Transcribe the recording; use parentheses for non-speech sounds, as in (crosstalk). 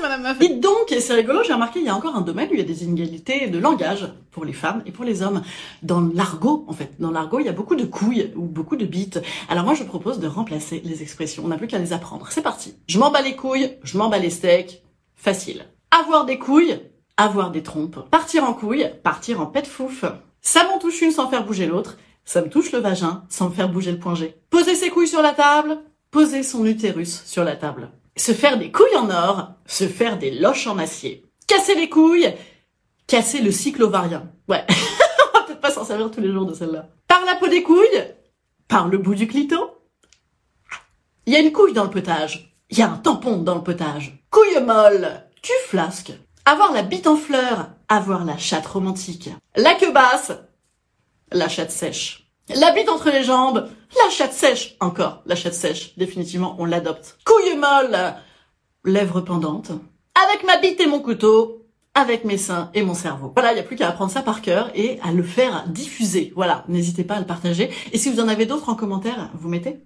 Meuf. Et donc, et c'est rigolo, j'ai remarqué, il y a encore un domaine où il y a des inégalités de langage pour les femmes et pour les hommes. Dans l'argot, en fait. Dans l'argot, il y a beaucoup de couilles ou beaucoup de bites. Alors moi, je propose de remplacer les expressions. On n'a plus qu'à les apprendre. C'est parti. Je m'en bats les couilles, je m'en bats les steaks. Facile. Avoir des couilles, avoir des trompes. Partir en couilles, partir en pet fouf. Ça m'en touche une sans faire bouger l'autre. Ça me touche le vagin sans me faire bouger le point G. Poser ses couilles sur la table, poser son utérus sur la table. Se faire des couilles en or, se faire des loches en acier. Casser les couilles, casser le cycle ovarien. Ouais, (laughs) on va peut-être pas s'en servir tous les jours de celle-là. Par la peau des couilles, par le bout du clito. Il y a une couille dans le potage. Il y a un tampon dans le potage. Couille molle, cul flasque. Avoir la bite en fleurs, avoir la chatte romantique. La queue basse, la chatte sèche. La bite entre les jambes, chatte sèche. Encore, la chatte sèche. Définitivement, on l'adopte. Couille molle, lèvres pendantes. Avec ma bite et mon couteau, avec mes seins et mon cerveau. Voilà, il n'y a plus qu'à apprendre ça par cœur et à le faire diffuser. Voilà, n'hésitez pas à le partager. Et si vous en avez d'autres en commentaire, vous mettez